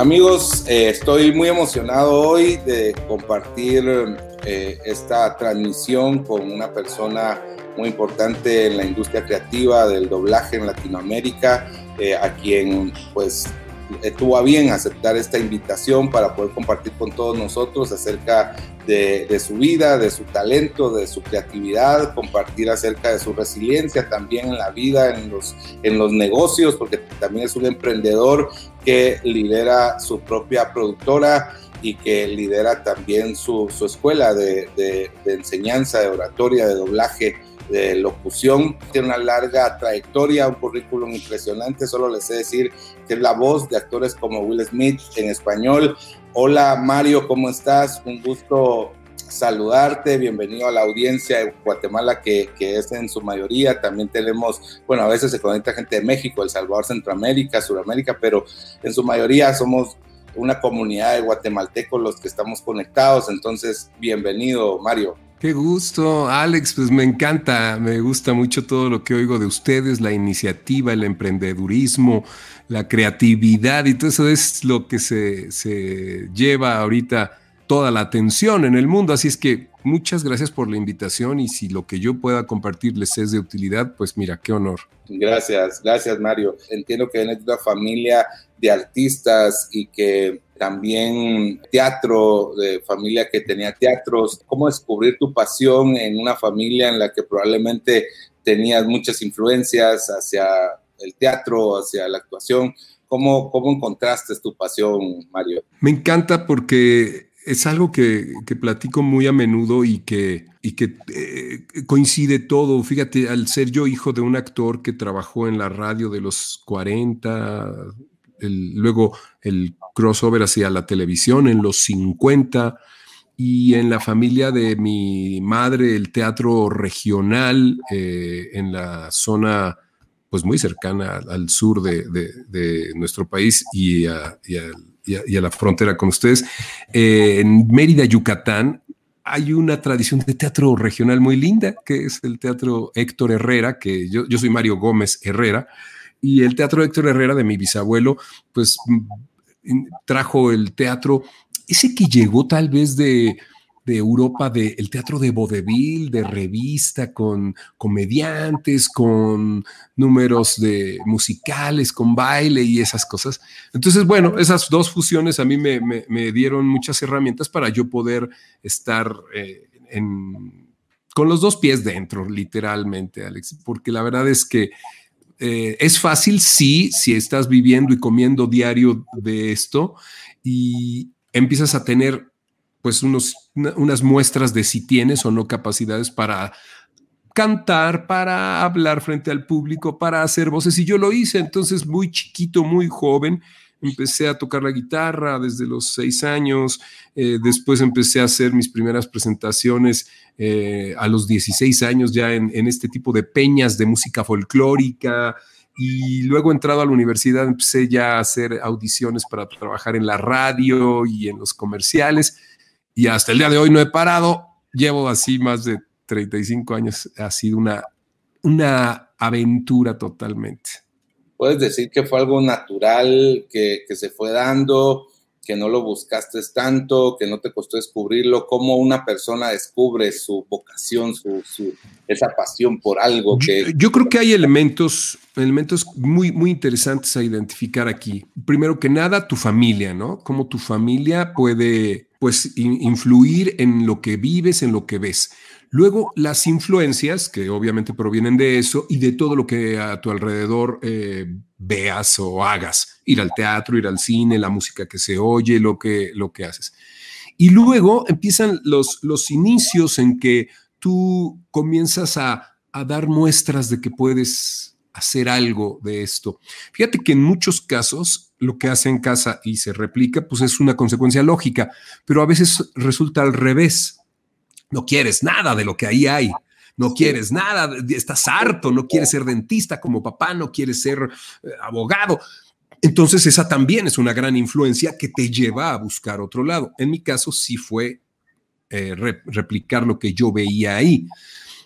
Amigos, eh, estoy muy emocionado hoy de compartir eh, esta transmisión con una persona muy importante en la industria creativa del doblaje en Latinoamérica, eh, a quien pues tuvo a bien aceptar esta invitación para poder compartir con todos nosotros acerca de, su vida, de su talento, de su creatividad, compartir acerca de su resiliencia también en la vida, en los, en los negocios, porque también es un emprendedor que lidera su propia productora y que lidera también su, su escuela de enseñanza, de oratoria, de doblaje de locución, tiene una larga trayectoria, un currículum impresionante, solo les sé decir que es la voz de actores como Will Smith en español. Hola Mario, ¿cómo estás? Un gusto saludarte, bienvenido a la audiencia de Guatemala que, que, es en su mayoría, también tenemos, bueno, a veces se conecta gente de México, El Salvador, Centroamérica, Sudamérica, pero en su mayoría somos una comunidad de guatemaltecos los que estamos conectados, entonces bienvenido Mario. Qué gusto, Alex, pues me encanta, me gusta mucho todo lo que oigo de ustedes, la iniciativa, el emprendedurismo, la creatividad y todo eso es lo que se, se lleva ahorita toda la atención en el mundo. Así es que muchas gracias por la invitación y si lo que yo pueda compartirles es de utilidad, pues mira, qué honor. Gracias, gracias Mario. Entiendo que eres una familia de artistas y que también teatro, de familia que tenía teatros, cómo descubrir tu pasión en una familia en la que probablemente tenías muchas influencias hacia el teatro, hacia la actuación. ¿Cómo, cómo encontraste tu pasión, Mario? Me encanta porque es algo que, que, platico muy a menudo y que, y que eh, coincide todo. Fíjate, al ser yo hijo de un actor que trabajó en la radio de los 40, luego el crossover hacia la televisión en los 50 y en la familia de mi madre el teatro regional eh, en la zona pues muy cercana al sur de, de, nuestro país y a, y, a, y a, la frontera con ustedes. Eh, en Mérida, Yucatán, hay una tradición de teatro regional muy linda, que es el Teatro Héctor Herrera, que yo, yo soy Mario Gómez Herrera, y el Teatro Héctor Herrera de mi bisabuelo, pues trajo el teatro, ese que llegó tal vez de, de Europa, del el teatro de vodevil, de revista, con comediantes, con números de musicales, con baile y esas cosas. Entonces, bueno, esas dos fusiones a mí me, me, me dieron muchas herramientas para yo poder estar eh, en, con los dos pies dentro, literalmente, Alex, porque la verdad es que eh, es fácil, sí, si estás viviendo y comiendo diario de esto y empiezas a tener pues unos, unas muestras de si tienes o no capacidades para cantar, para hablar frente al público, para hacer voces. Y yo lo hice entonces muy chiquito, muy joven. Empecé a tocar la guitarra desde los seis años, eh, después empecé a hacer mis primeras presentaciones eh, a los 16 años ya en, este tipo de peñas de música folclórica. Y luego entrado a la universidad empecé ya a hacer audiciones para trabajar en la radio y en los comerciales. Y hasta el día de hoy no he parado, llevo así más de 35 años, ha sido una, una aventura totalmente puedes decir que fue algo natural, que, que, se fue dando, que no lo buscaste tanto, que no te costó descubrirlo, cómo una persona descubre su vocación, su, esa pasión por algo que... Yo, yo, creo que hay elementos, elementos muy, muy interesantes a identificar aquí. Primero que nada, tu familia, ¿no? Cómo tu familia puede, pues, influir en lo que vives, en lo que ves. Luego, las influencias, que obviamente provienen de eso y de todo lo que a tu alrededor eh, veas o hagas. Ir al teatro, ir al cine, la música que se oye, lo que, lo que haces. Y luego empiezan los, los inicios en que tú comienzas a, a dar muestras de que puedes hacer algo de esto. Fíjate que en muchos casos lo que hace en casa y se replica, pues es una consecuencia lógica, pero a veces resulta al revés no quieres nada de lo que ahí hay. No quieres nada, estás harto, no quieres ser dentista como papá, no quieres ser eh, abogado. Entonces esa también es una gran influencia que te lleva a buscar otro lado. En mi caso sí fue eh, re replicar lo que yo veía ahí.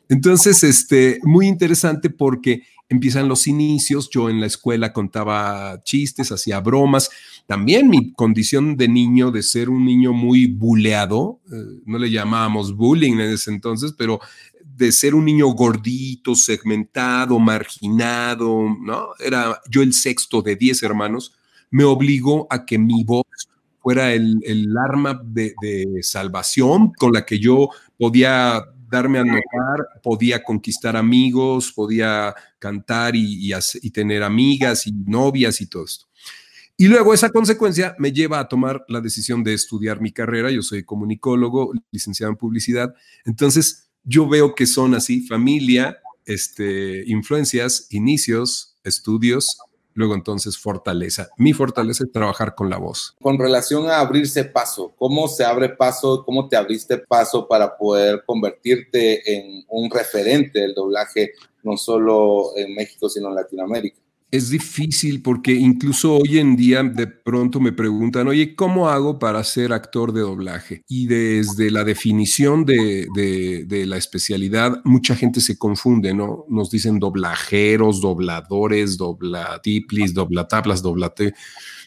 Entonces, este, muy interesante porque empiezan los inicios, yo en la escuela contaba chistes, hacía bromas, también mi condición de niño, de ser un niño muy buleado, eh, no le llamábamos bullying en ese entonces, pero de ser un niño gordito, segmentado, marginado, ¿no? Era yo el sexto de diez hermanos, me obligó a que mi voz fuera el, arma de, salvación con la que yo podía darme a notar, podía conquistar amigos, podía cantar y, y, tener amigas y novias y todo esto. Y luego esa consecuencia me lleva a tomar la decisión de estudiar mi carrera. Yo soy comunicólogo, licenciado en publicidad. Entonces, yo veo que son así, familia, este, influencias, inicios, estudios, luego entonces fortaleza. Mi fortaleza es trabajar con la voz. Con relación a abrirse paso, ¿cómo se abre paso? ¿Cómo te abriste paso para poder convertirte en un referente del doblaje, no solo en México, sino en Latinoamérica? Es difícil porque incluso hoy en día de pronto me preguntan, oye, ¿cómo hago para ser actor de doblaje? Y desde la definición de, la especialidad, mucha gente se confunde, ¿no? Nos dicen doblajeros, dobladores, doblatiplis, doblatablas, doblate.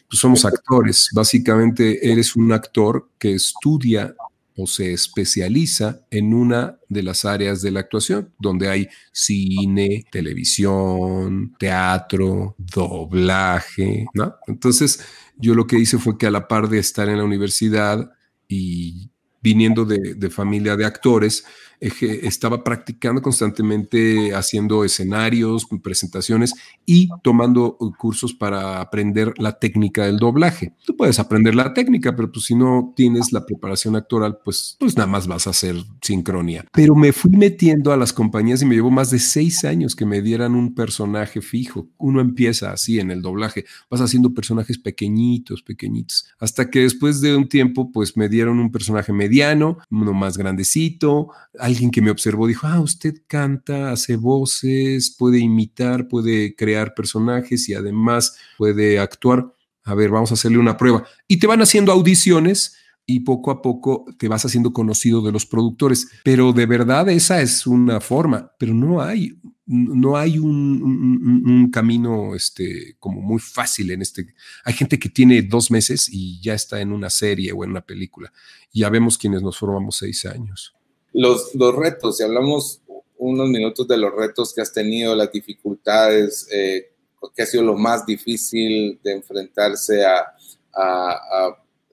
Pues somos actores. Básicamente eres un actor que estudia o se especializa en una de las áreas de la actuación, donde hay cine, televisión, teatro, doblaje, ¿no? Entonces, yo lo que hice fue que a la par de estar en la universidad y viniendo de, familia de actores, estaba practicando constantemente, haciendo escenarios, presentaciones y tomando uh, cursos para aprender la técnica del doblaje. Tú puedes aprender la técnica, pero pues si no tienes la preparación actoral, pues, pues nada más vas a hacer sincronía. Pero me fui metiendo a las compañías y me llevó más de seis años que me dieran un personaje fijo. Uno empieza así en el doblaje, vas haciendo personajes pequeñitos, pequeñitos, hasta que después de un tiempo, pues me dieron un personaje mediano, uno más grandecito, alguien que me observó dijo, ah, usted canta, hace voces, puede imitar, puede crear personajes y además puede actuar. A ver, vamos a hacerle una prueba. Y te van haciendo audiciones y poco a poco te vas haciendo conocido de los productores. Pero de verdad esa es una forma, pero no hay, no hay un, camino este, como muy fácil en este. Hay gente que tiene dos meses y ya está en una serie o en una película. Ya vemos quienes nos formamos seis años los, los retos, si hablamos unos minutos de los retos que has tenido, las dificultades, eh, que ha sido lo más difícil de enfrentarse a,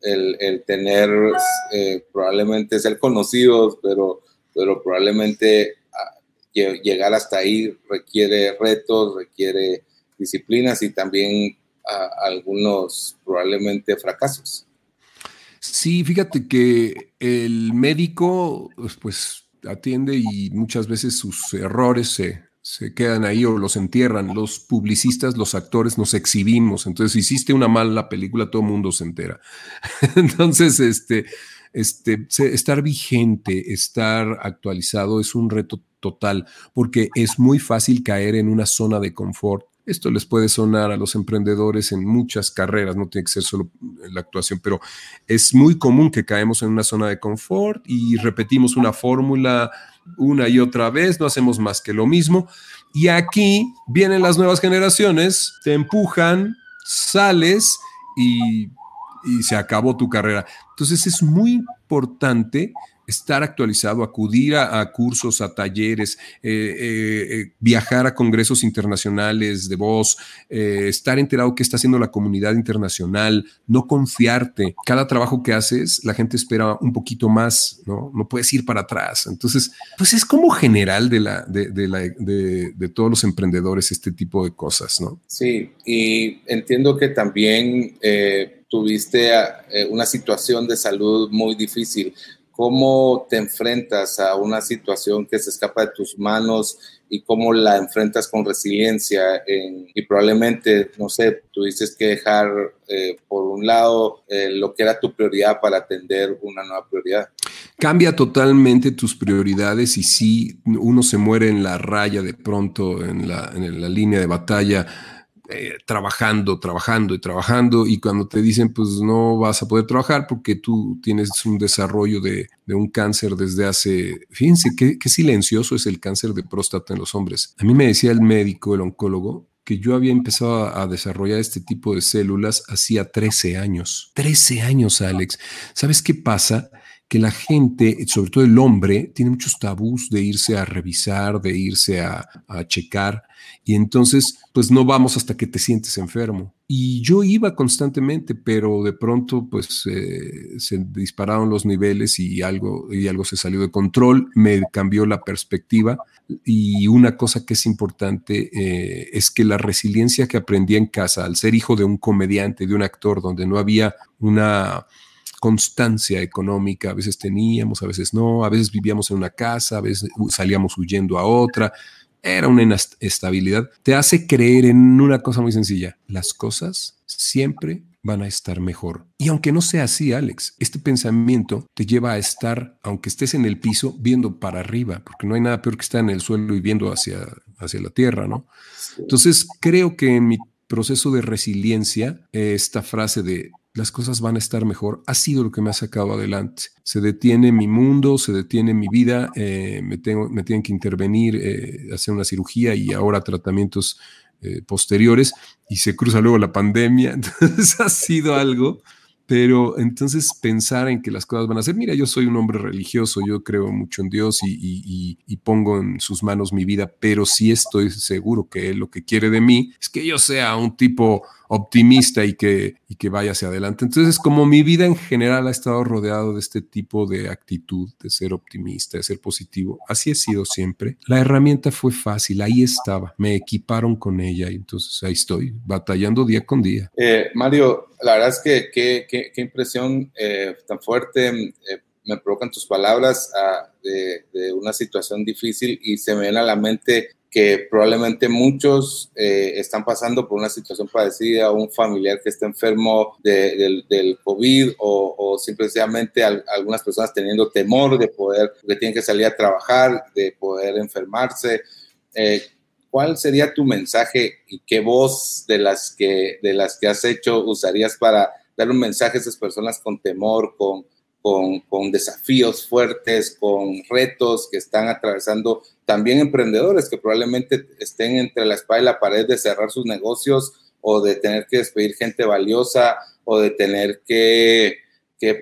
el, tener, eh, probablemente ser conocidos, pero, pero probablemente ah, llegar hasta ahí requiere retos, requiere disciplinas y también ah, algunos probablemente fracasos. Sí, fíjate que el médico pues atiende y muchas veces sus errores se, se quedan ahí o los entierran. Los publicistas, los actores nos exhibimos. Entonces, hiciste una mala película, todo el mundo se entera. Entonces, este, este, estar vigente, estar actualizado es un reto total, porque es muy fácil caer en una zona de confort esto les puede sonar a los emprendedores en muchas carreras, no tiene que ser solo en la actuación, pero es muy común que caemos en una zona de confort y repetimos una fórmula una y otra vez, no hacemos más que lo mismo. Y aquí vienen las nuevas generaciones, te empujan, sales y, y se acabó tu carrera. Entonces es muy importante estar actualizado, acudir a, cursos, a talleres, eh, eh, eh, viajar a congresos internacionales de voz, estar enterado qué está haciendo la comunidad internacional, no confiarte. Cada trabajo que haces, la gente espera un poquito más, ¿no? No puedes ir para atrás. Entonces, pues es como general de, la, de, la, de todos los emprendedores este tipo de cosas, ¿no? Sí, y entiendo que también tuviste una situación de salud muy difícil cómo te enfrentas a una situación que se escapa de tus manos y cómo la enfrentas con resiliencia. y probablemente, no sé, tuviste que dejar eh, por un lado eh, lo que era tu prioridad para atender una nueva prioridad. Cambia totalmente tus prioridades y si uno se muere en la raya de pronto, en la, en la línea de batalla, eh, trabajando, trabajando y trabajando y cuando te dicen pues no vas a poder trabajar porque tú tienes un desarrollo de, un cáncer desde hace, fíjense qué, qué silencioso es el cáncer de próstata en los hombres. A mí me decía el médico, el oncólogo, que yo había empezado a, desarrollar este tipo de células hacía 13 años. 13 años, Alex. ¿Sabes qué pasa? que la gente, sobre todo el hombre, tiene muchos tabús de irse a revisar, de irse a, checar, y entonces, pues no vamos hasta que te sientes enfermo. Y yo iba constantemente, pero de pronto, pues eh, se dispararon los niveles y algo, y algo se salió de control, me cambió la perspectiva. Y una cosa que es importante eh, es que la resiliencia que aprendí en casa, al ser hijo de un comediante, de un actor, donde no había una constancia económica, a veces teníamos, a veces no, a veces vivíamos en una casa, a veces salíamos huyendo a otra, era una inestabilidad, te hace creer en una cosa muy sencilla, las cosas siempre van a estar mejor. Y aunque no sea así, Alex, este pensamiento te lleva a estar, aunque estés en el piso, viendo para arriba, porque no hay nada peor que estar en el suelo y viendo hacia, hacia la tierra, ¿no? Entonces, creo que en mi proceso de resiliencia, esta frase de las cosas van a estar mejor, ha sido lo que me ha sacado adelante. Se detiene mi mundo, se detiene mi vida, eh, me, tengo, me tienen que intervenir, eh, hacer una cirugía y ahora tratamientos eh, posteriores y se cruza luego la pandemia. Entonces ha sido algo pero entonces pensar en que las cosas van a ser, mira, yo soy un hombre religioso, yo creo mucho en Dios y, pongo en sus manos mi vida, pero sí estoy seguro que Él lo que quiere de mí es que yo sea un tipo optimista y que, y que vaya hacia adelante. Entonces, como mi vida en general ha estado rodeado de este tipo de actitud, de ser optimista, de ser positivo, así he sido siempre. La herramienta fue fácil, ahí estaba, me equiparon con ella y entonces ahí estoy, batallando día con día. Eh, Mario, la verdad es que qué, impresión eh, tan fuerte eh, me provocan tus palabras ah, de, de, una situación difícil y se me viene a la mente que probablemente muchos eh, están pasando por una situación parecida, un familiar que está enfermo del, del, COVID o, o simplemente algunas personas teniendo temor de poder, que tienen que salir a trabajar, de poder enfermarse. Eh, ¿Cuál sería tu mensaje y qué voz de las que, de las que has hecho usarías para dar un mensaje a esas personas con temor, con, con, desafíos fuertes, con retos que están atravesando también emprendedores que probablemente estén entre la espada y la pared de cerrar sus negocios o de tener que despedir gente valiosa o de tener que,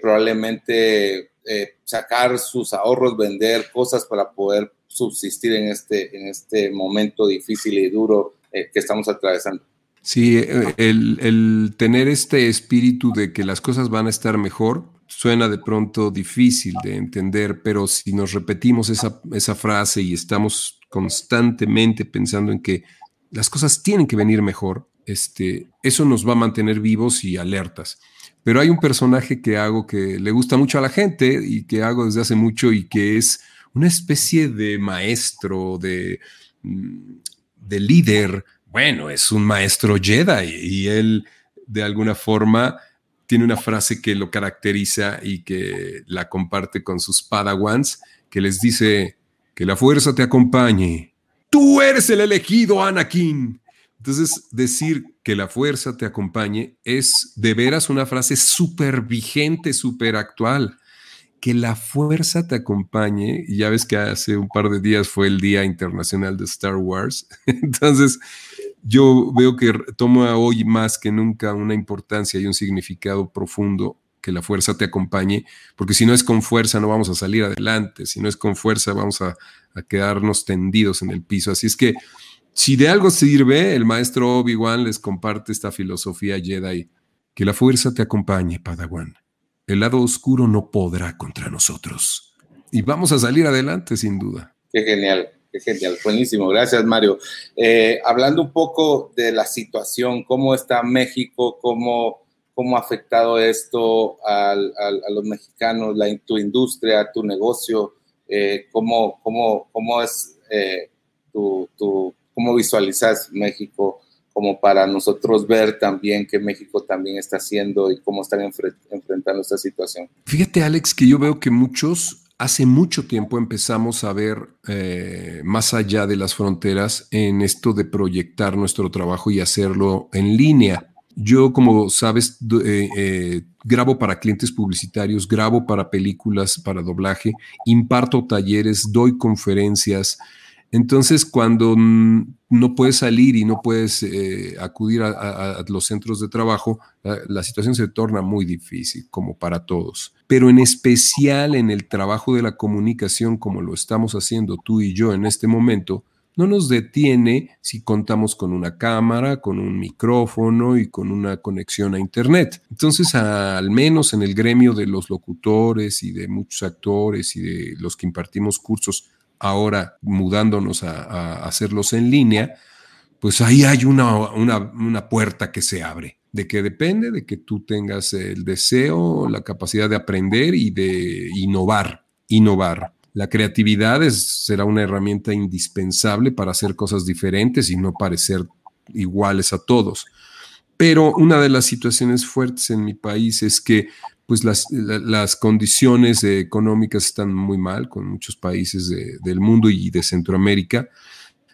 probablemente eh, sacar sus ahorros, vender cosas para poder subsistir en este, en este momento difícil y duro eh, que estamos atravesando. Sí, eh, el, tener este espíritu de que las cosas van a estar mejor suena de pronto difícil de entender, pero si nos repetimos esa, esa frase y estamos constantemente pensando en que las cosas tienen que venir mejor, este, eso nos va a mantener vivos y alertas. Pero hay un personaje que hago que le gusta mucho a la gente y que hago desde hace mucho y que es una especie de maestro, de, mm, de líder. Bueno, es un maestro Jedi y él de alguna forma tiene una frase que lo caracteriza y que la comparte con sus padawans, que les dice, que la fuerza te acompañe. Tú eres el elegido, Anakin. Entonces, decir que la fuerza te acompañe es de veras una frase súper vigente, súper actual. Que la fuerza te acompañe, y ya ves que hace un par de días fue el Día Internacional de Star Wars. Entonces, yo veo que toma hoy más que nunca una importancia y un significado profundo que la fuerza te acompañe, porque si no es con fuerza no vamos a salir adelante, si no es con fuerza vamos a, quedarnos tendidos en el piso. Así es que si de algo sirve, el maestro Obi-Wan les comparte esta filosofía Jedi, que la fuerza te acompañe, Padawan. El lado oscuro no podrá contra nosotros. Y vamos a salir adelante, sin duda. Qué genial. Qué genial, buenísimo. Gracias, Mario. Eh, hablando un poco de la situación, cómo está México, cómo, cómo ha afectado esto a los mexicanos, la, tu industria, tu negocio, eh, cómo, cómo, cómo es eh, tu, cómo visualizas México como para nosotros ver también qué México también está haciendo y cómo están enfrentando esta situación. Fíjate, Alex, que yo veo que muchos hace mucho tiempo empezamos a ver eh, más allá de las fronteras en esto de proyectar nuestro trabajo y hacerlo en línea. Yo, como sabes, eh, eh, grabo para clientes publicitarios, grabo para películas, para doblaje, imparto talleres, doy conferencias. Entonces, cuando no puedes salir y no puedes eh, acudir a, los centros de trabajo, la, situación se torna muy difícil, como para todos. Pero en especial en el trabajo de la comunicación, como lo estamos haciendo tú y yo en este momento, no nos detiene si contamos con una cámara, con un micrófono y con una conexión a Internet. Entonces, al menos en el gremio de los locutores y de muchos actores y de los que impartimos cursos, ahora mudándonos a, hacerlos en línea, pues ahí hay una, una, puerta que se abre. ¿De que depende? De que tú tengas el deseo, la capacidad de aprender y de innovar, innovar. La creatividad será una herramienta indispensable para hacer cosas diferentes y no parecer iguales a todos. Pero una de las situaciones fuertes en mi país es que pues las, las condiciones económicas están muy mal con muchos países del mundo y de Centroamérica.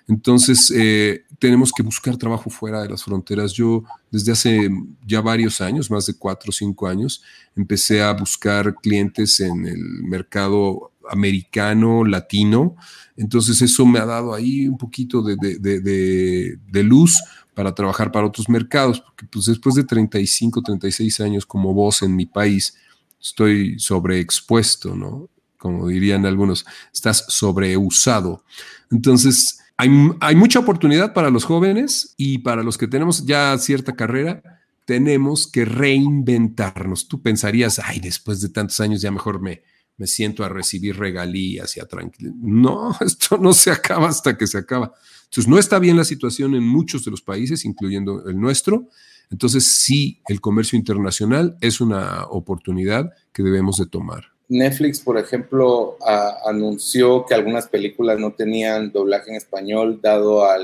Entonces, eh, tenemos que buscar trabajo fuera de las fronteras. Yo desde hace ya varios años, más de cuatro o cinco años, empecé a buscar clientes en el mercado americano, latino. Entonces eso me ha dado ahí un poquito de, luz para trabajar para otros mercados, porque pues después de 35, 36 años como voz en mi país, estoy sobreexpuesto, ¿no? Como dirían algunos, estás sobreusado. Entonces, hay, hay mucha oportunidad para los jóvenes y para los que tenemos ya cierta carrera, tenemos que reinventarnos. Tú pensarías, ay, después de tantos años ya mejor me, me siento a recibir regalías y a tranquilidad. No, esto no se acaba hasta que se acaba. Entonces, no está bien la situación en muchos de los países, incluyendo el nuestro. Entonces, sí, el comercio internacional es una oportunidad que debemos de tomar. Netflix, por ejemplo, anunció que algunas películas no tenían doblaje en español dado a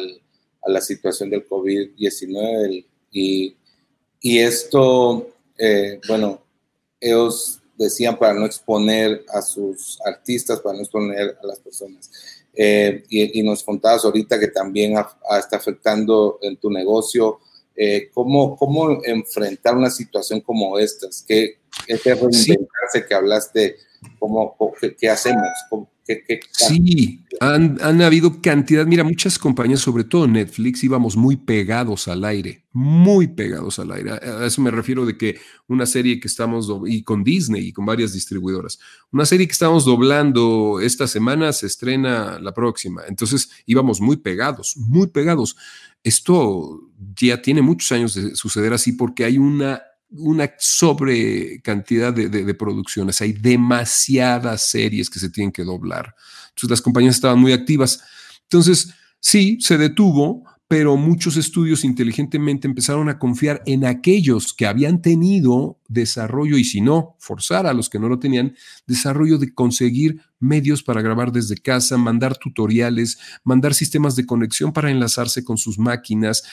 la situación del COVID-19 y, y, esto, eh, bueno, ellos decían para no exponer a sus artistas, para no exponer a las personas. Eh, y, nos contabas ahorita que también está afectando en tu negocio. Eh, ¿cómo, ¿Cómo enfrentar una situación como esta? ¿Qué, este reinventarse que hablaste? ¿Cómo, qué, qué hacemos? ¿Cómo, sí, han, han, habido cantidad, mira, muchas compañías, sobre todo Netflix, íbamos muy pegados al aire, muy pegados al aire. A eso me refiero de que una serie que estamos, y con Disney y con varias distribuidoras, una serie que estamos doblando esta semana se estrena la próxima. Entonces íbamos muy pegados, muy pegados. Esto ya tiene muchos años de suceder así porque hay una una sobre cantidad de, producciones, hay demasiadas series que se tienen que doblar. Entonces las compañías estaban muy activas. Entonces, sí, se detuvo, pero muchos estudios inteligentemente empezaron a confiar en aquellos que habían tenido desarrollo y si no, forzar a los que no lo tenían, desarrollo de conseguir medios para grabar desde casa, mandar tutoriales, mandar sistemas de conexión para enlazarse con sus máquinas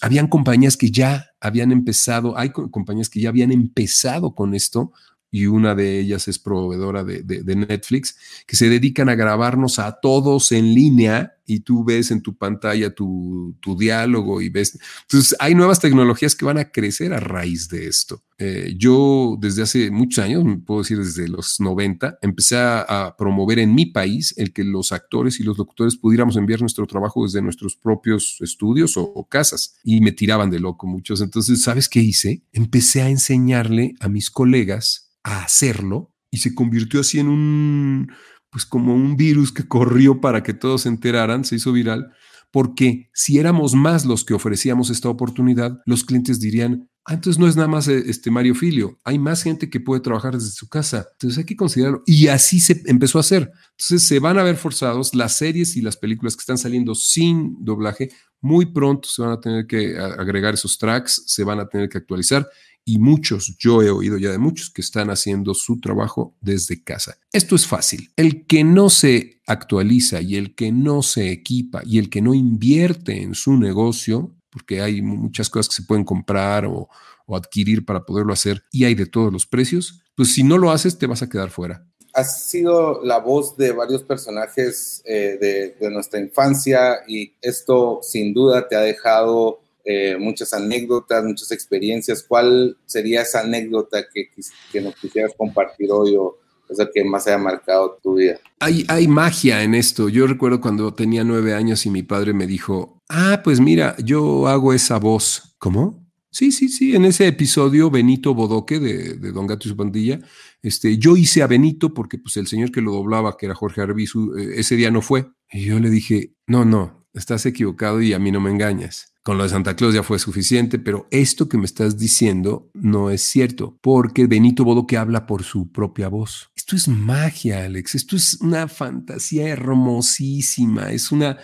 habían compañías que ya habían empezado, hay compañías que ya habían empezado con esto y una de ellas es proveedora de, Netflix, que se dedican a grabarnos a todos en línea y tú ves en tu pantalla tu, diálogo y ves. Entonces, hay nuevas tecnologías que van a crecer a raíz de esto. Eh, yo desde hace muchos años, puedo decir desde los 90, empecé a, promover en mi país el que los actores y los locutores pudiéramos enviar nuestro trabajo desde nuestros propios estudios o casas y me tiraban de loco muchos. Entonces, ¿sabes qué hice? Empecé a enseñarle a mis colegas a hacerlo y se convirtió así en un, pues como un virus que corrió para que todos se enteraran, se hizo viral, porque si éramos más los que ofrecíamos esta oportunidad, los clientes dirían, ah, entonces no es nada más eh, este Mario Filio, hay más gente que puede trabajar desde su casa, entonces hay que considerarlo. Y así se empezó a hacer. Entonces se van a ver forzados las series y las películas que están saliendo sin doblaje, muy pronto se van a tener que agregar esos tracks, se van a tener que actualizar y muchos, yo he oído ya de muchos que están haciendo su trabajo desde casa. Esto es fácil. El que no se actualiza y el que no se equipa y el que no invierte en su negocio, porque hay muchas cosas que se pueden comprar o, adquirir para poderlo hacer y hay de todos los precios, pues si no lo haces te vas a quedar fuera. has sido la voz de varios personajes eh, de, nuestra infancia y esto sin duda te ha dejado eh, muchas anécdotas, muchas experiencias. ¿Cuál sería esa anécdota que, que nos quisieras compartir hoy o esa que más haya marcado tu vida? Hay, hay magia en esto. Yo recuerdo cuando tenía nueve años y mi padre me dijo, ah, pues mira, yo hago esa voz. ¿Cómo? Sí, sí, sí. En ese episodio, Benito Bodoque de, Don Gato y su pandilla, este, yo hice a Benito porque pues, el señor que lo doblaba, que era Jorge Arbizu, eh, ese día no fue. Y yo le dije, no, no, estás equivocado y a mí no me engañas. Con lo de Santa Claus ya fue suficiente, pero esto que me estás diciendo no es cierto, porque Benito Bodoque habla por su propia voz. Esto es magia, Alex. Esto es una fantasía hermosísima. Es una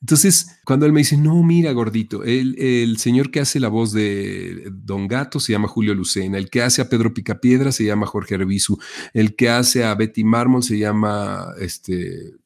entonces, cuando él me dice, no, mira, gordito, el, el, señor que hace la voz de Don Gato se llama Julio Lucena, el que hace a Pedro Picapiedra se llama Jorge Arbizu, el que hace a Betty Mármol se llama este,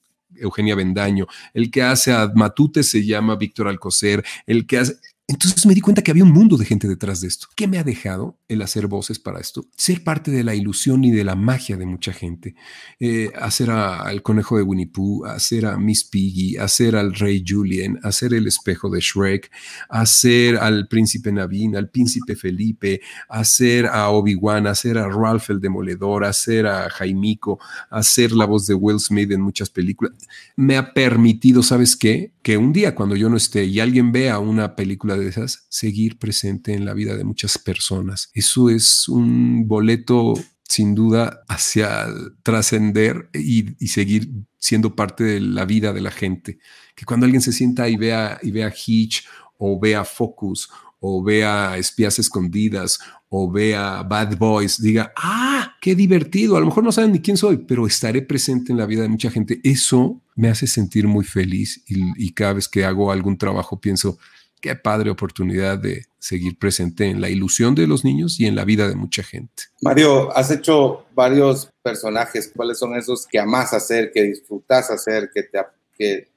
Eugenia Bendaño, el que hace a Matute se llama Víctor Alcocer, el que hace... Entonces me di cuenta que había un mundo de gente detrás de esto. ¿Qué me ha dejado el hacer voces para esto? Ser parte de la ilusión y de la magia de mucha gente. Eh, hacer al conejo de Winnie Pooh, hacer a Miss Piggy, hacer al rey Julien, hacer el espejo de Shrek, hacer al príncipe Navin, al príncipe Felipe, hacer a Obi-Wan, hacer a Ralph el Demoledor, hacer a Jaimico, hacer la voz de Will Smith en muchas películas. Me ha permitido, ¿sabes qué? Que un día cuando yo no esté y alguien vea una película de esas, seguir presente en la vida de muchas personas. Eso es un boleto sin duda hacia trascender y, seguir siendo parte de la vida de la gente. Que cuando alguien se sienta y vea, y vea Hitch o vea Focus o vea Espías Escondidas o vea Bad Boys, diga, ah, qué divertido, a lo mejor no saben ni quién soy, pero estaré presente en la vida de mucha gente. Eso me hace sentir muy feliz y cada vez que hago algún trabajo pienso, qué padre oportunidad de seguir presente en la ilusión de los niños y en la vida de mucha gente. Mario, has hecho varios personajes. ¿Cuáles son esos que amas hacer, que disfrutas hacer, que te, que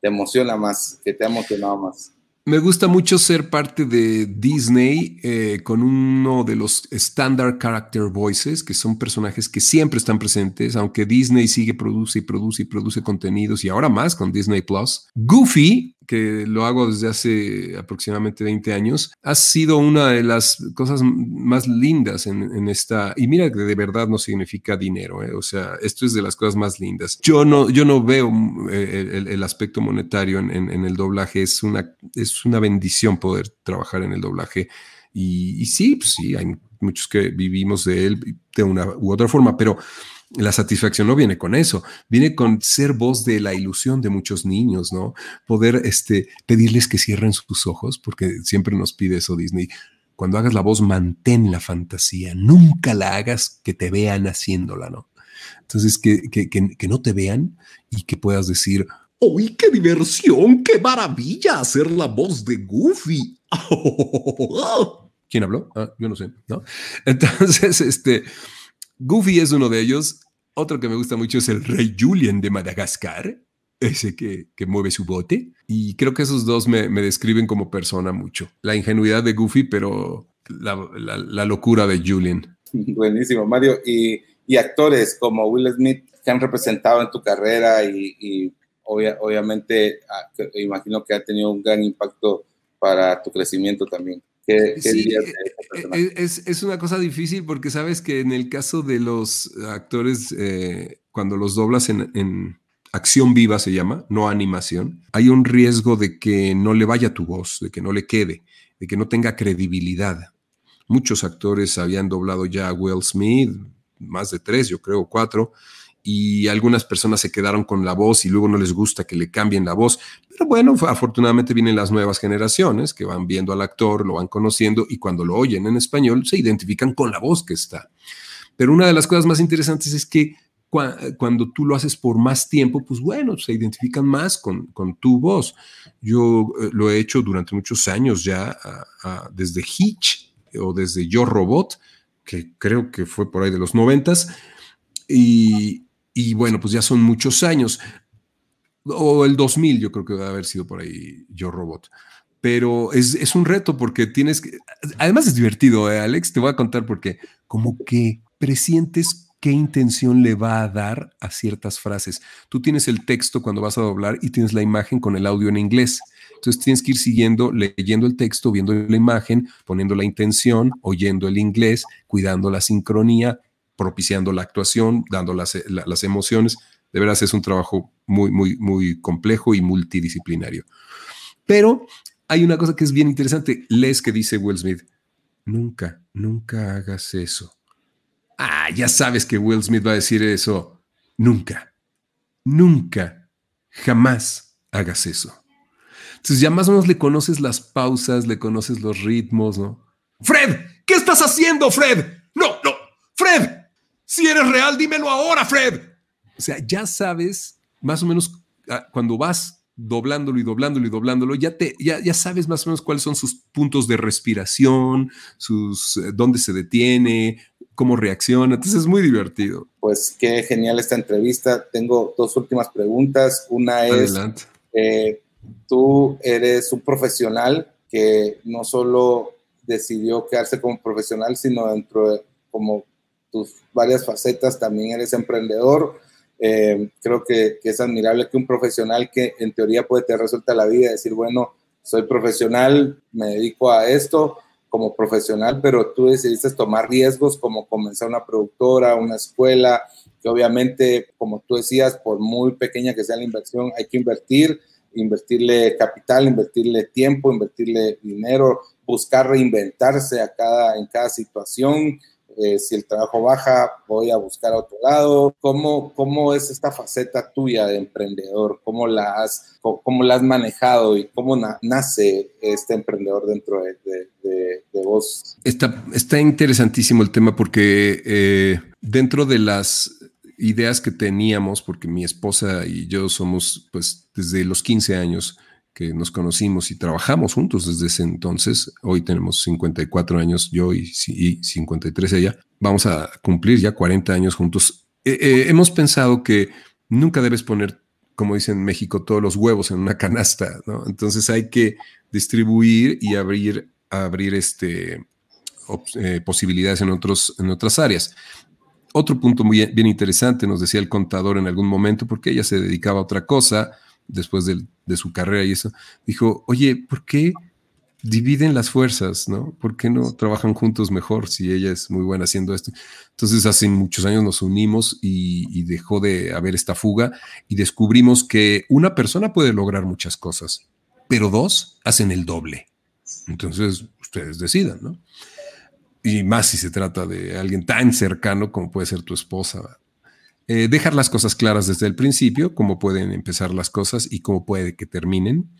te emociona más, que te ha emocionado más? Me gusta mucho ser parte de Disney eh, con uno de los standard character voices, que son personajes que siempre están presentes, aunque Disney sigue, produce y produce y produce contenidos y ahora más con Disney Plus. Goofy, que lo hago desde hace aproximadamente 20 años, ha sido una de las cosas más lindas en, esta, y mira que de verdad no significa dinero, ¿eh? o sea, esto es de las cosas más lindas. Yo no, yo no veo eh, el, aspecto monetario en, en, el doblaje, es una, es una bendición poder trabajar en el doblaje. Y, y sí, pues sí, hay muchos que vivimos de él de una u otra forma, pero la satisfacción no viene con eso, viene con ser voz de la ilusión de muchos niños, ¿no? Poder este, pedirles que cierren sus ojos, porque siempre nos pide eso Disney. Cuando hagas la voz, mantén la fantasía, nunca la hagas que te vean haciéndola, ¿no? Entonces, que, que, que, no te vean y que puedas decir, ¡Uy, qué diversión! ¡Qué maravilla hacer la voz de Goofy! ¿Quién habló? Ah, yo no sé, ¿no? Entonces, este, Goofy es uno de ellos. Otro que me gusta mucho es el Rey Julien de Madagascar, ese que, mueve su bote. Y creo que esos dos me, describen como persona mucho. La ingenuidad de Goofy, pero la, locura de Julien. Buenísimo, Mario. Y, actores como Will Smith que han representado en tu carrera y, obviamente ah, imagino que ha tenido un gran impacto para tu crecimiento también. ¿Qué, dirías eh, eh, es, es, una cosa difícil porque sabes que en el caso de los actores, eh, cuando los doblas en, acción viva se llama, no animación, hay un riesgo de que no le vaya tu voz, de que no le quede, de que no tenga credibilidad. Muchos actores habían doblado ya a Will Smith, más de tres, yo creo, cuatro, y algunas personas se quedaron con la voz y luego no les gusta que le cambien la voz. Pero bueno, afortunadamente vienen las nuevas generaciones que van viendo al actor, lo van conociendo y cuando lo oyen en español se identifican con la voz que está. Pero una de las cosas más interesantes es que cuando tú lo haces por más tiempo, pues bueno, se identifican más con, con tu voz. Yo eh, lo he hecho durante muchos años ya, desde Hitch o desde Yo Robot, que creo que fue por ahí de los noventas, y, y bueno, pues ya son muchos años. O el 2000, yo creo que a haber sido por ahí Yo Robot. Pero es, es un reto porque tienes que. Además es divertido, ¿eh, Alex. Te voy a contar porque, como que presientes qué intención le va a dar a ciertas frases. Tú tienes el texto cuando vas a doblar y tienes la imagen con el audio en inglés. Entonces tienes que ir siguiendo, leyendo el texto, viendo la imagen, poniendo la intención, oyendo el inglés, cuidando la sincronía, propiciando la actuación, dando las, las emociones. De veras es un trabajo muy, muy, muy complejo y multidisciplinario. Pero hay una cosa que es bien interesante. Lees que dice Will Smith, nunca, nunca hagas eso Ah, ya sabes que Will Smith va a decir eso. Nunca, nunca, jamás hagas eso. Entonces ya más o menos le conoces las pausas, le conoces los ritmos, ¿no? Fred, ¿qué estás haciendo, Fred? No, no, Fred, si eres real, dímelo ahora, Fred. O sea, ya sabes más o menos ah, cuando vas doblándolo y doblándolo y doblándolo, ya, te, ya, ya sabes más o menos cuáles son sus puntos de respiración, sus, eh, dónde se detiene, cómo reacciona. Entonces es muy divertido. Pues qué genial esta entrevista. Tengo dos últimas preguntas. Una es, eh, tú eres un profesional que no solo decidió quedarse como profesional, sino dentro de como tus varias facetas, también eres emprendedor. Eh, creo que, es admirable que un profesional que en teoría puede te resuelta la vida, decir, bueno, soy profesional, me dedico a esto, como profesional, pero tú decidiste tomar riesgos como comenzar una productora, una escuela, que obviamente, como tú decías, por muy pequeña que sea la inversión, hay que invertir, invertirle capital, invertirle tiempo, invertirle dinero, buscar reinventarse a cada, en cada situación, eh, si el trabajo baja, voy a buscar a otro lado. ¿Cómo, ¿Cómo es esta faceta tuya de emprendedor? ¿Cómo la has, cómo, la has manejado y cómo nace este emprendedor dentro de, vos? Está, está interesantísimo el tema porque eh, dentro de las ideas que teníamos, porque mi esposa y yo somos, pues, desde los 15 años, que nos conocimos y trabajamos juntos desde ese entonces. Hoy tenemos 54 años, yo y, 53 ella. Vamos a cumplir ya 40 años juntos. Eh, eh, hemos pensado que nunca debes poner, como dicen en México, todos los huevos en una canasta, ¿no? Entonces hay que distribuir y abrir, abrir este, eh, posibilidades en, otros, en otras áreas. Otro punto muy bien interesante, nos decía el contador en algún momento, porque ella se dedicaba a otra cosa, después de, su carrera y eso, dijo, oye, ¿por qué dividen las fuerzas, no? ¿Por qué no trabajan juntos mejor si ella es muy buena haciendo esto? Entonces, hace muchos años nos unimos y, dejó de haber esta fuga y descubrimos que una persona puede lograr muchas cosas, pero dos hacen el doble. Entonces, ustedes decidan, ¿no? Y más si se trata de alguien tan cercano como puede ser tu esposa, eh, dejar las cosas claras desde el principio, cómo pueden empezar las cosas y cómo puede que terminen.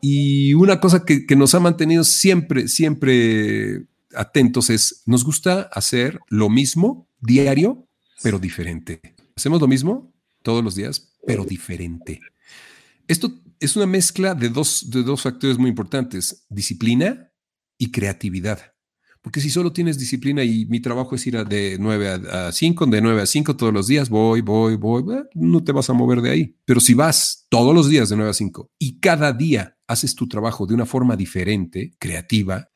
Y una cosa que, nos ha mantenido siempre, siempre atentos es, nos gusta hacer lo mismo diario, pero diferente. Hacemos lo mismo todos los días, pero diferente. Esto es una mezcla de dos, de dos factores muy importantes, disciplina y creatividad. Porque si solo tienes disciplina y mi trabajo es ir de 9 a, 5, de 9 a 5 todos los días, voy, voy, voy, no te vas a mover de ahí. Pero si vas todos los días de 9 a 5 y cada día haces tu trabajo de una forma diferente, creativa,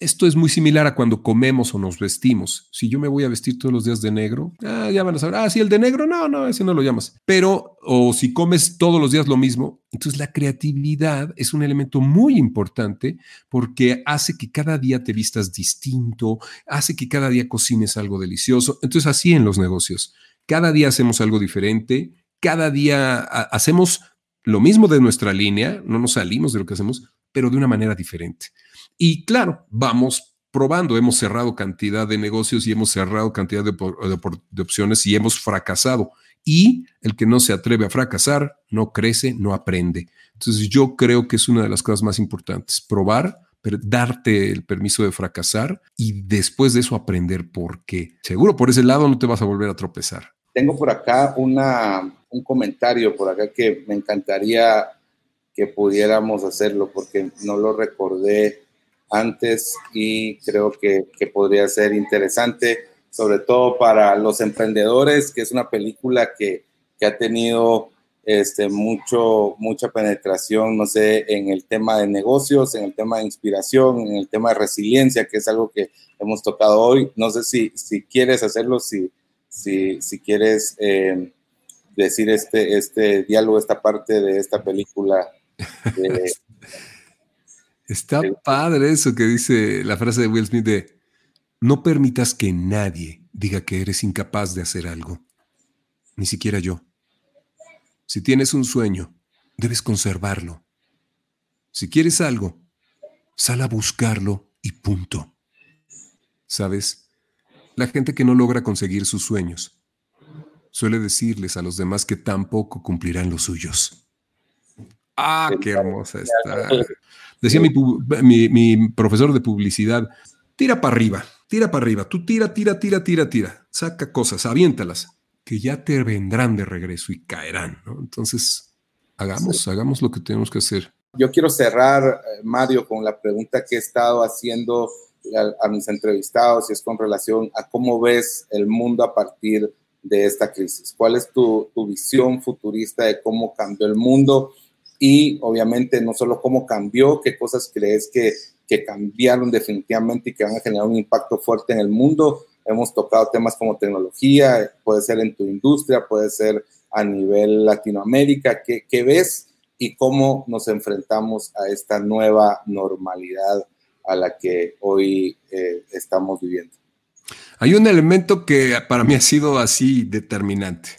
esto es muy similar a cuando comemos o nos vestimos. Si yo me voy a vestir todos los días de negro, ah, ya van a saber, ah, sí, el de negro, no, no, ese no lo llamas. Pero, o si comes todos los días lo mismo, entonces la creatividad es un elemento muy importante porque hace que cada día te vistas distinto, hace que cada día cocines algo delicioso. Entonces, así en los negocios, cada día hacemos algo diferente, cada día hacemos lo mismo de nuestra línea, no nos salimos de lo que hacemos, pero de una manera diferente. Y claro, vamos probando, hemos cerrado cantidad de negocios y hemos cerrado cantidad de, opciones y hemos fracasado. Y el que no se atreve a fracasar no crece, no aprende. Entonces yo creo que es una de las cosas más importantes, probar, darte el permiso de fracasar y después de eso aprender por qué. Seguro por ese lado no te vas a volver a tropezar. Tengo por acá una, un comentario por acá que me encantaría que pudiéramos hacerlo porque no lo recordé antes y creo que, podría ser interesante, sobre todo para los emprendedores, que es una película que, ha tenido este, mucho, mucha penetración, no sé, en el tema de negocios, en el tema de inspiración, en el tema de resiliencia, que es algo que hemos tocado hoy. No sé si, si quieres hacerlo, si, si, si quieres eh, decir este, este diálogo, esta parte de esta película. Está padre eso que dice la frase de Will Smith de no permitas que nadie diga que eres incapaz de hacer algo, ni siquiera yo. Si tienes un sueño, debes conservarlo. Si quieres algo, sal a buscarlo y punto. ¿Sabes? La gente que no logra conseguir sus sueños suele decirles a los demás que tampoco cumplirán los suyos. Ah, qué hermosa está. Decía mi, profesor de publicidad, tira para arriba, tira para arriba, tú tira, tira, tira, tira, tira, saca cosas, aviéntalas, que ya te vendrán de regreso y caerán, Entonces, hagamos, hagamos lo que tenemos que hacer. Yo quiero cerrar, eh, Mario, con la pregunta que he estado haciendo a, mis entrevistados y es con relación a cómo ves el mundo a partir de esta crisis. ¿Cuál es tu, tu visión futurista de cómo cambió el mundo? Y obviamente no solo cómo cambió, qué cosas crees que, que cambiaron definitivamente y que van a generar un impacto fuerte en el mundo. Hemos tocado temas como tecnología, puede ser en tu industria, puede ser a nivel Latinoamérica. ¿Qué, qué ves y cómo nos enfrentamos a esta nueva normalidad a la que hoy eh, estamos viviendo. Hay un elemento que para mí ha sido así determinante.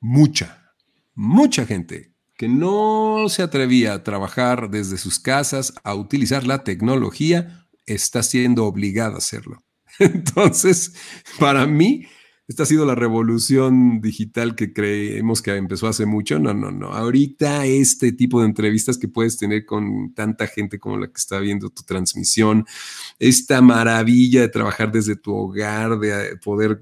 Mucha, mucha gente que no se atrevía a trabajar desde sus casas, a utilizar la tecnología, está siendo obligada a hacerlo. Entonces, para mí, esta ha sido la revolución digital que creemos que empezó hace mucho. No, no, no. Ahorita este tipo de entrevistas que puedes tener con tanta gente como la que está viendo tu transmisión, esta maravilla de trabajar desde tu hogar, de poder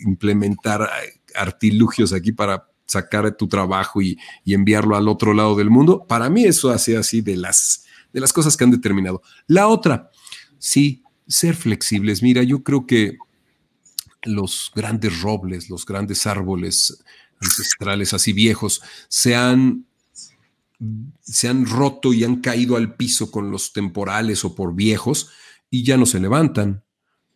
implementar artilugios aquí para sacar tu trabajo y, enviarlo al otro lado del mundo, para mí eso hace así de las, de las cosas que han determinado. La otra, sí, ser flexibles. Mira, yo creo que los grandes robles, los grandes árboles ancestrales así viejos, se han, se han roto y han caído al piso con los temporales o por viejos y ya no se levantan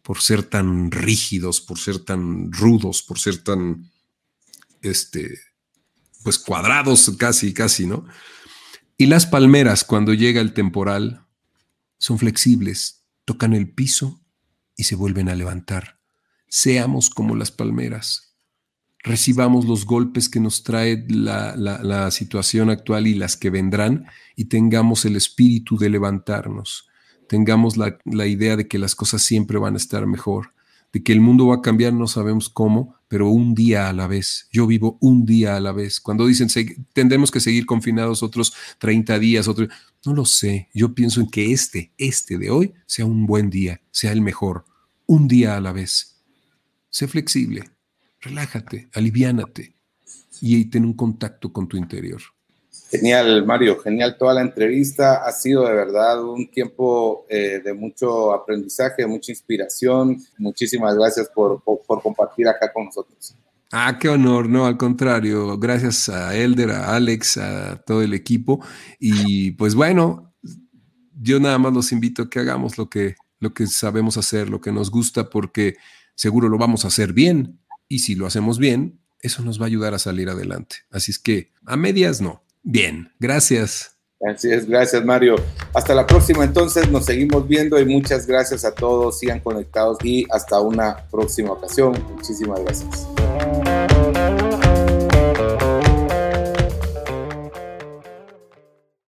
por ser tan rígidos, por ser tan rudos, por ser tan, este, pues cuadrados casi, casi, ¿no? Y las palmeras, cuando llega el temporal, son flexibles, tocan el piso y se vuelven a levantar seamos como las palmeras, recibamos los golpes que nos trae la, situación actual y las que vendrán y tengamos el espíritu de levantarnos, tengamos la, la idea de que las cosas siempre van a estar mejor, de que el mundo va a cambiar, no sabemos cómo, pero un día a la vez. Yo vivo un día a la vez. Cuando dicen tendremos que seguir confinados otros 30 días, otros, no lo sé. Yo pienso en que este, este de hoy, sea un buen día, sea el mejor, un día a la vez. Sé flexible, relájate, aliviánate y ten un contacto con tu interior. Genial, Mario, genial toda la entrevista. Ha sido de verdad un tiempo eh, de mucho aprendizaje, de mucha inspiración. Muchísimas gracias por, por, compartir acá con nosotros. Ah, qué honor, no, al contrario, gracias a Elder, a Alex, a todo el equipo. Y pues bueno, yo nada más los invito a que hagamos lo que, lo que sabemos hacer, lo que nos gusta, porque seguro lo vamos a hacer bien. Y si lo hacemos bien, eso nos va a ayudar a salir adelante. Así es que a medias no. Bien, gracias. Así es, gracias Mario. Hasta la próxima entonces, nos seguimos viendo y muchas gracias a todos, sigan conectados y hasta una próxima ocasión. Muchísimas gracias.